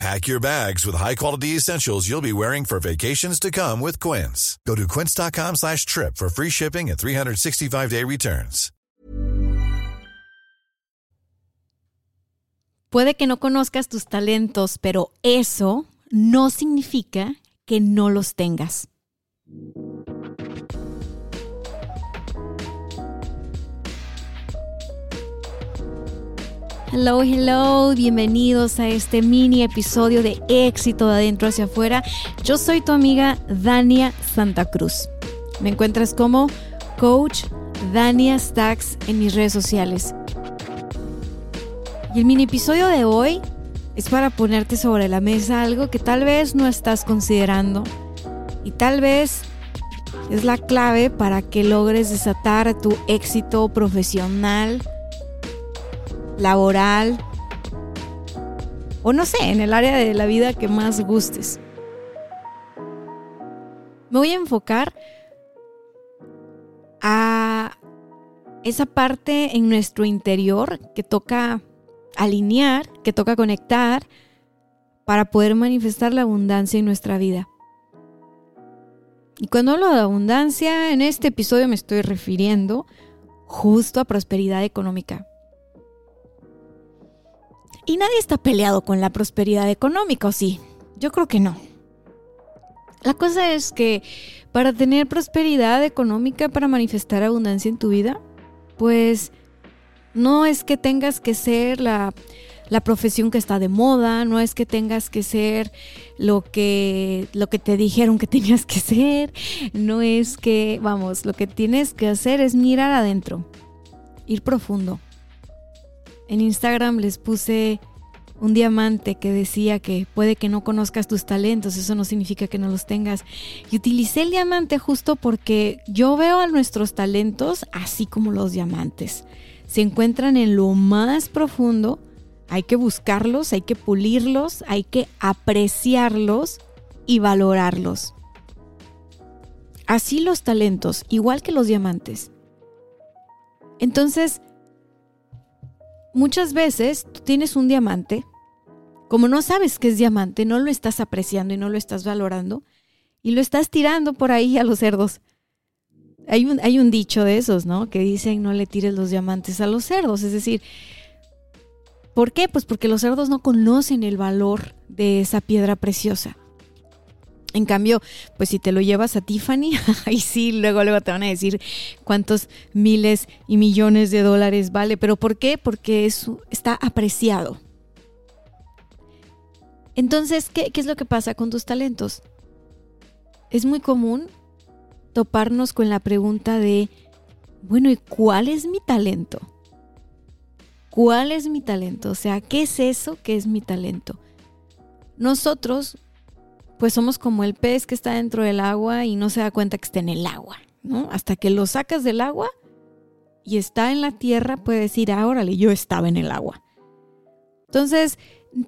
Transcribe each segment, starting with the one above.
Pack your bags with high-quality essentials you'll be wearing for vacations to come with Quince. Go to quince.com slash trip for free shipping and 365-day returns. Puede que no conozcas tus talentos, pero eso no significa que no los tengas. Hello, hello, bienvenidos a este mini episodio de éxito de adentro hacia afuera. Yo soy tu amiga Dania Santa Cruz. Me encuentras como coach Dania Stacks en mis redes sociales. Y el mini episodio de hoy es para ponerte sobre la mesa algo que tal vez no estás considerando y tal vez es la clave para que logres desatar tu éxito profesional laboral o no sé, en el área de la vida que más gustes. Me voy a enfocar a esa parte en nuestro interior que toca alinear, que toca conectar para poder manifestar la abundancia en nuestra vida. Y cuando hablo de abundancia, en este episodio me estoy refiriendo justo a prosperidad económica. Y nadie está peleado con la prosperidad económica, ¿o sí? Yo creo que no. La cosa es que para tener prosperidad económica, para manifestar abundancia en tu vida, pues no es que tengas que ser la, la profesión que está de moda, no es que tengas que ser lo que, lo que te dijeron que tenías que ser, no es que, vamos, lo que tienes que hacer es mirar adentro, ir profundo. En Instagram les puse un diamante que decía que puede que no conozcas tus talentos, eso no significa que no los tengas. Y utilicé el diamante justo porque yo veo a nuestros talentos así como los diamantes. Se encuentran en lo más profundo, hay que buscarlos, hay que pulirlos, hay que apreciarlos y valorarlos. Así los talentos, igual que los diamantes. Entonces, muchas veces tú tienes un diamante, como no sabes que es diamante, no lo estás apreciando y no lo estás valorando, y lo estás tirando por ahí a los cerdos. Hay un, hay un dicho de esos, ¿no? Que dicen no le tires los diamantes a los cerdos. Es decir, ¿por qué? Pues porque los cerdos no conocen el valor de esa piedra preciosa. En cambio, pues si te lo llevas a Tiffany, ahí sí, luego, luego te van a decir cuántos miles y millones de dólares vale. ¿Pero por qué? Porque eso está apreciado. Entonces, ¿qué, ¿qué es lo que pasa con tus talentos? Es muy común toparnos con la pregunta de, bueno, ¿y cuál es mi talento? ¿Cuál es mi talento? O sea, ¿qué es eso que es mi talento? Nosotros pues somos como el pez que está dentro del agua y no se da cuenta que está en el agua, ¿no? Hasta que lo sacas del agua y está en la tierra, puede decir, ah, órale, yo estaba en el agua. Entonces,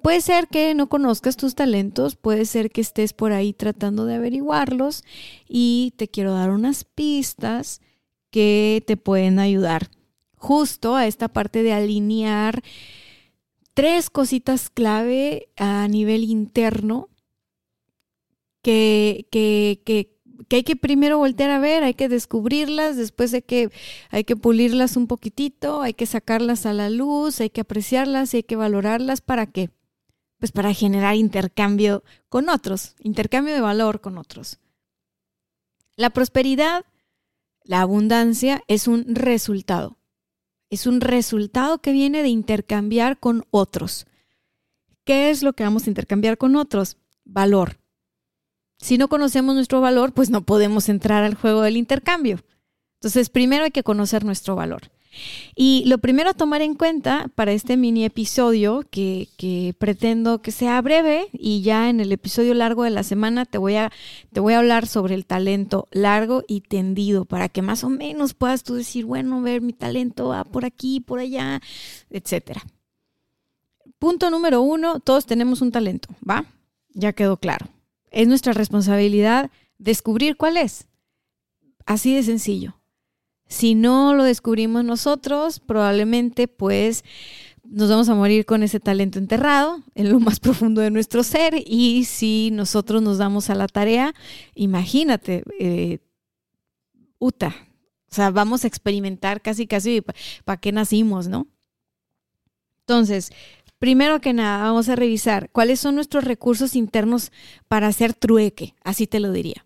puede ser que no conozcas tus talentos, puede ser que estés por ahí tratando de averiguarlos y te quiero dar unas pistas que te pueden ayudar justo a esta parte de alinear tres cositas clave a nivel interno que, que, que, hay que primero voltear a ver, hay que descubrirlas, después hay que, hay que pulirlas un poquitito, hay que sacarlas a la luz, hay que apreciarlas hay que valorarlas. ¿Para qué? Pues para generar intercambio con otros, intercambio de valor con otros. La prosperidad, la abundancia es un resultado. Es un resultado que viene de intercambiar con otros. ¿Qué es lo que vamos a intercambiar con otros? Valor. Si no conocemos nuestro valor, pues no podemos entrar al juego del intercambio. Entonces, primero hay que conocer nuestro valor. Y lo primero a tomar en cuenta para este mini episodio, que, pretendo que sea breve, y ya en el episodio largo de la semana te voy, a, te voy a hablar sobre el talento largo y tendido, para que más o menos puedas tú decir, bueno, ver mi talento va por aquí, por allá, etcétera. Punto número uno, todos tenemos un talento, ¿va? Ya quedó claro. Es nuestra responsabilidad descubrir cuál es. Así de sencillo. Si no lo descubrimos nosotros, probablemente pues nos vamos a morir con ese talento enterrado en lo más profundo de nuestro ser y si nosotros nos damos a la tarea, imagínate, eh, Uta, o sea, vamos a experimentar casi, casi para qué nacimos, ¿no? Entonces, primero que nada, vamos a revisar cuáles son nuestros recursos internos para hacer trueque, así te lo diría.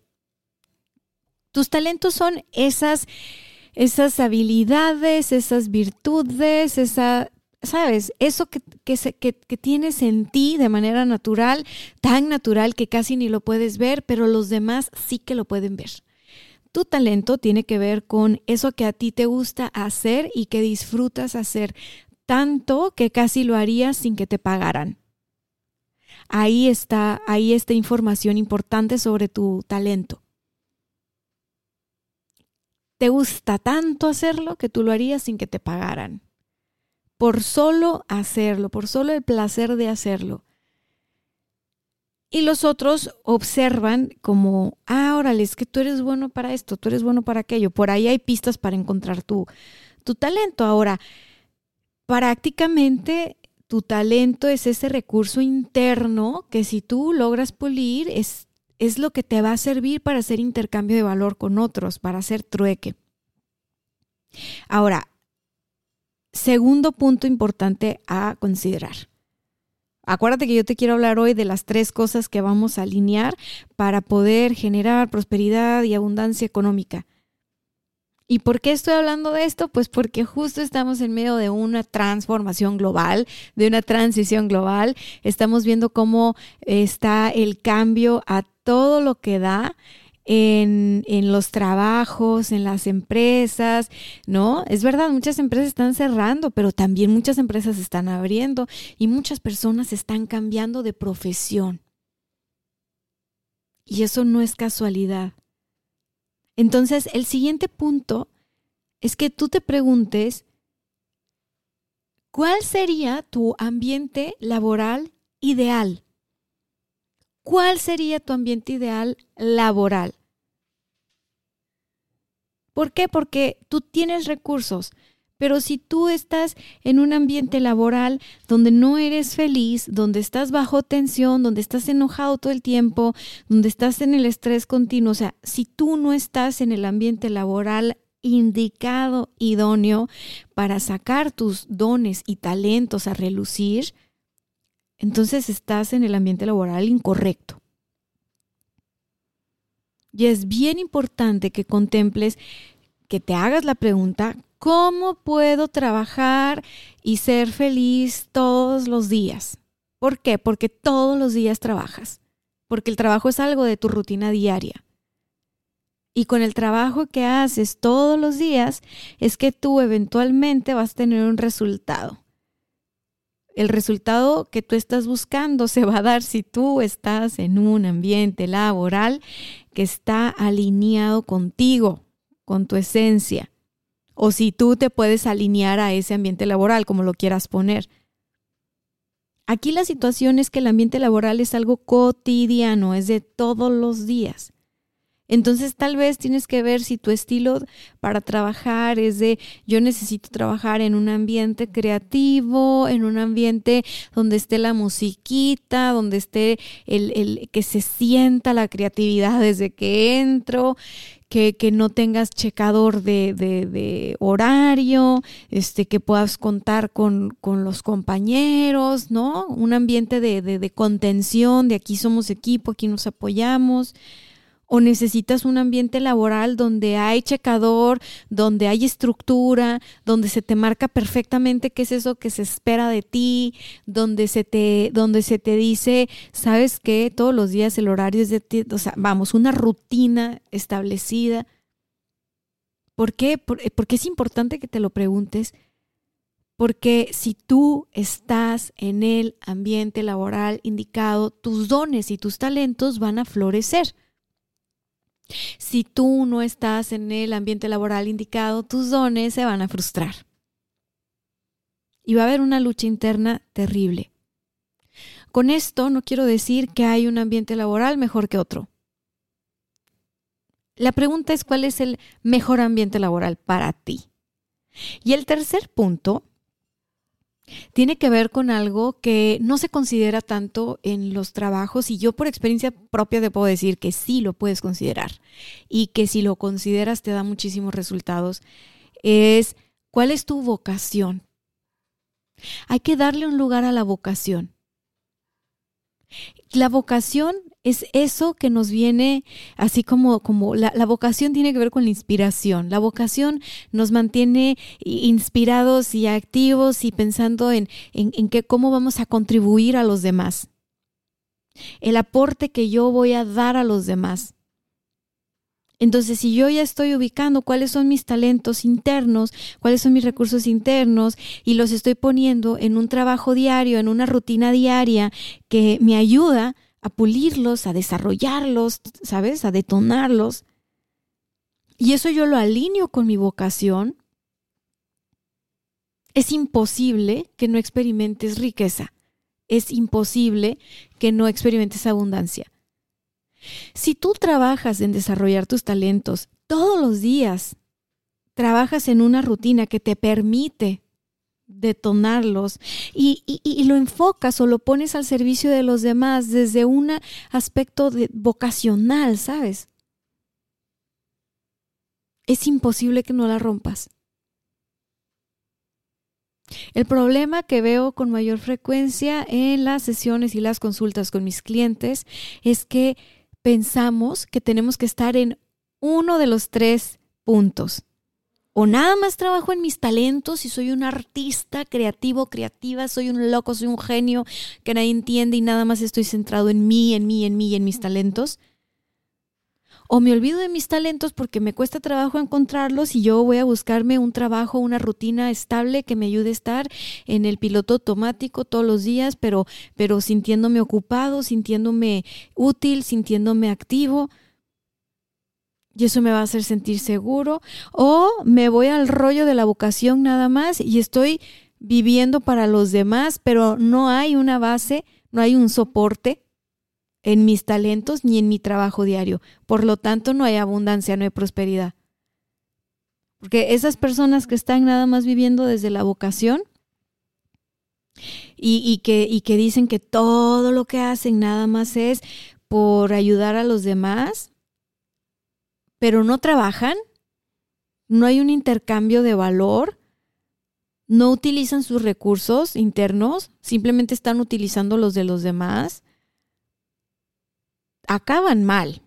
Tus talentos son esas esas habilidades, esas virtudes, esa, ¿sabes? Eso que, que, que, tienes en ti de manera natural, tan natural que casi ni lo puedes ver, pero los demás sí que lo pueden ver. Tu talento tiene que ver con eso que a ti te gusta hacer y que disfrutas hacer tanto que casi lo harías sin que te pagaran. Ahí está, ahí está información importante sobre tu talento te gusta tanto hacerlo que tú lo harías sin que te pagaran. Por solo hacerlo, por solo el placer de hacerlo. Y los otros observan como, ah, órale, es que tú eres bueno para esto, tú eres bueno para aquello. Por ahí hay pistas para encontrar tu, tu talento. Ahora, prácticamente tu talento es ese recurso interno que si tú logras pulir es es lo que te va a servir para hacer intercambio de valor con otros, para hacer trueque. Ahora, segundo punto importante a considerar. Acuérdate que yo te quiero hablar hoy de las tres cosas que vamos a alinear para poder generar prosperidad y abundancia económica. ¿Y por qué estoy hablando de esto? Pues porque justo estamos en medio de una transformación global, de una transición global. Estamos viendo cómo está el cambio a todo lo que da en, en, los trabajos, en las empresas, ¿no? Es verdad, muchas empresas están cerrando, pero también muchas empresas están abriendo y muchas personas están cambiando de profesión. Y eso no es casualidad. Entonces, el siguiente punto es que tú te preguntes, ¿cuál sería tu ambiente laboral ideal? ¿Cuál sería tu ambiente ideal laboral? ¿Por qué? Porque tú tienes recursos, pero si tú estás en un ambiente laboral donde no eres feliz, donde estás bajo tensión, donde estás enojado todo el tiempo, donde estás en el estrés continuo, o sea, si tú no estás en el ambiente laboral indicado, idóneo para sacar tus dones y talentos a relucir, entonces estás en el ambiente laboral incorrecto. Y es bien importante que contemples, que te hagas la pregunta, ¿Cómo puedo trabajar y ser feliz todos los días? ¿Por qué? Porque todos los días trabajas, porque el trabajo es algo de tu rutina diaria. Y con el trabajo que haces todos los días es que tú eventualmente vas a tener un resultado. El resultado que tú estás buscando se va a dar si tú estás en un ambiente laboral que está alineado contigo, con tu esencia o si tú te puedes alinear a ese ambiente laboral, como lo quieras poner. Aquí la situación es que el ambiente laboral es algo cotidiano, es de todos los días. Entonces tal vez tienes que ver si tu estilo para trabajar es de yo necesito trabajar en un ambiente creativo, en un ambiente donde esté la musiquita, donde esté el, el que se sienta la creatividad desde que entro, que, no tengas checador de, horario, este, que puedas contar con, los compañeros, ¿no? Un ambiente de, de contención, de aquí somos equipo, aquí nos apoyamos o necesitas un ambiente laboral donde hay checador, donde hay estructura, donde se te marca perfectamente qué es eso que se espera de ti, donde se te, donde se te dice, sabes que todos los días el horario es de ti, o sea, vamos, una rutina establecida. ¿Por qué? Porque es importante que te lo preguntes. Porque si tú estás en el ambiente laboral indicado, tus dones y tus talentos van a florecer. Si tú no estás en el ambiente laboral indicado, tus dones se van a frustrar. Y va a haber una lucha interna terrible. Con esto no quiero decir que hay un ambiente laboral mejor que otro. La pregunta es cuál es el mejor ambiente laboral para ti. Y el tercer punto tiene que ver con algo que no se considera tanto en los trabajos y yo por experiencia propia te puedo decir que sí lo puedes considerar y que si lo consideras te da muchísimos resultados. Es cuál es tu vocación. Hay que darle un lugar a la vocación. La vocación es eso que nos viene así como, como la, vocación tiene que ver con la inspiración. La vocación nos mantiene inspirados y activos y pensando en, en, en que, cómo vamos a contribuir a los demás. El aporte que yo voy a dar a los demás. Entonces, si yo ya estoy ubicando cuáles son mis talentos internos, cuáles son mis recursos internos y los estoy poniendo en un trabajo diario, en una rutina diaria que me ayuda a pulirlos, a desarrollarlos, ¿sabes? A detonarlos. Y eso yo lo alineo con mi vocación. Es imposible que no experimentes riqueza. Es imposible que no experimentes abundancia. Si tú trabajas en desarrollar tus talentos todos los días, trabajas en una rutina que te permite detonarlos y, lo enfocas o lo pones al servicio de los demás desde un aspecto vocacional, ¿sabes? Es imposible que no la rompas. El problema que veo con mayor frecuencia en las sesiones y las consultas con mis clientes es que pensamos que tenemos que estar en uno de los tres puntos. O nada más trabajo en mis talentos y soy un artista creativo, creativa, soy un loco, soy un genio que nadie entiende y nada más estoy centrado en mí, en mí, en mí y en mis talentos o me olvido de mis talentos porque me cuesta trabajo encontrarlos y yo voy a buscarme un trabajo, una rutina estable que me ayude a estar en el piloto automático todos los días, pero, pero sintiéndome ocupado, sintiéndome útil, sintiéndome activo. Y eso me va a hacer sentir seguro. O me voy al rollo de la vocación nada más y estoy viviendo para los demás, pero no hay una base, no hay un soporte en mis talentos ni en mi trabajo diario. Por lo tanto, no hay abundancia, no hay prosperidad. Porque esas personas que están nada más viviendo desde la vocación y, que, y que dicen que todo lo que hacen nada más es por ayudar a los demás, pero no trabajan, no hay un intercambio de valor, no utilizan sus recursos internos, simplemente están utilizando los de los demás acaban mal.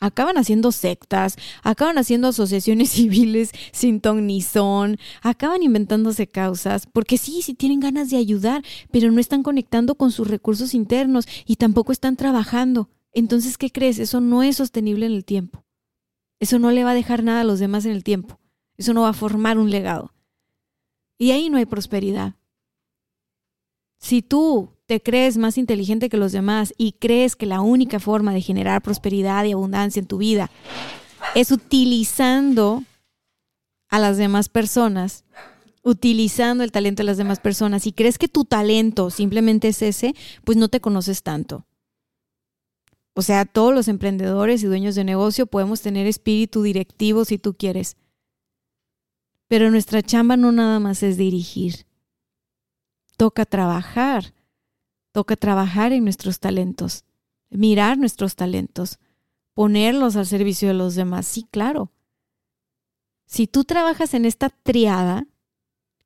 Acaban haciendo sectas, acaban haciendo asociaciones civiles sin ton ni son, acaban inventándose causas, porque sí, sí tienen ganas de ayudar, pero no están conectando con sus recursos internos y tampoco están trabajando. Entonces, ¿qué crees? Eso no es sostenible en el tiempo. Eso no le va a dejar nada a los demás en el tiempo. Eso no va a formar un legado. Y ahí no hay prosperidad. Si tú te crees más inteligente que los demás y crees que la única forma de generar prosperidad y abundancia en tu vida es utilizando a las demás personas, utilizando el talento de las demás personas y crees que tu talento simplemente es ese, pues no te conoces tanto. O sea, todos los emprendedores y dueños de negocio podemos tener espíritu directivo si tú quieres. Pero nuestra chamba no nada más es dirigir. Toca trabajar Toca trabajar en nuestros talentos, mirar nuestros talentos, ponerlos al servicio de los demás. Sí, claro. Si tú trabajas en esta triada,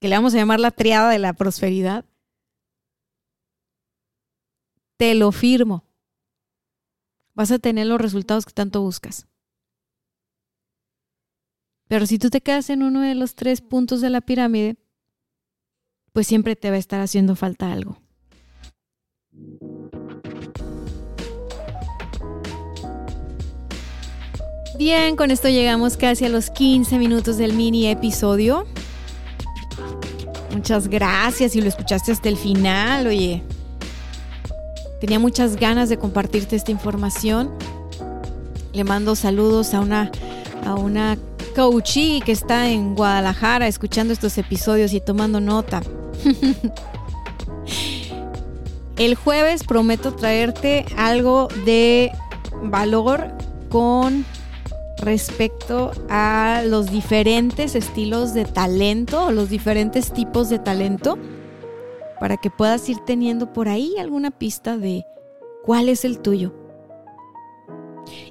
que le vamos a llamar la triada de la prosperidad, te lo firmo. Vas a tener los resultados que tanto buscas. Pero si tú te quedas en uno de los tres puntos de la pirámide, pues siempre te va a estar haciendo falta algo. Bien, con esto llegamos casi a los 15 minutos del mini episodio. Muchas gracias si lo escuchaste hasta el final, oye. Tenía muchas ganas de compartirte esta información. Le mando saludos a una, a una coachee que está en Guadalajara escuchando estos episodios y tomando nota. el jueves prometo traerte algo de valor con respecto a los diferentes estilos de talento o los diferentes tipos de talento para que puedas ir teniendo por ahí alguna pista de cuál es el tuyo.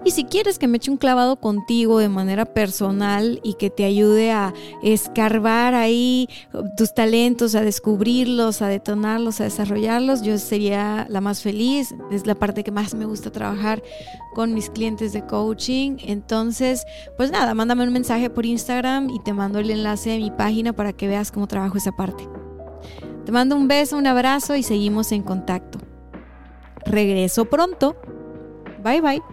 Y si quieres que me eche un clavado contigo de manera personal y que te ayude a escarbar ahí tus talentos, a descubrirlos, a detonarlos, a desarrollarlos, yo sería la más feliz. Es la parte que más me gusta trabajar con mis clientes de coaching. Entonces, pues nada, mándame un mensaje por Instagram y te mando el enlace de mi página para que veas cómo trabajo esa parte. Te mando un beso, un abrazo y seguimos en contacto. Regreso pronto. Bye bye.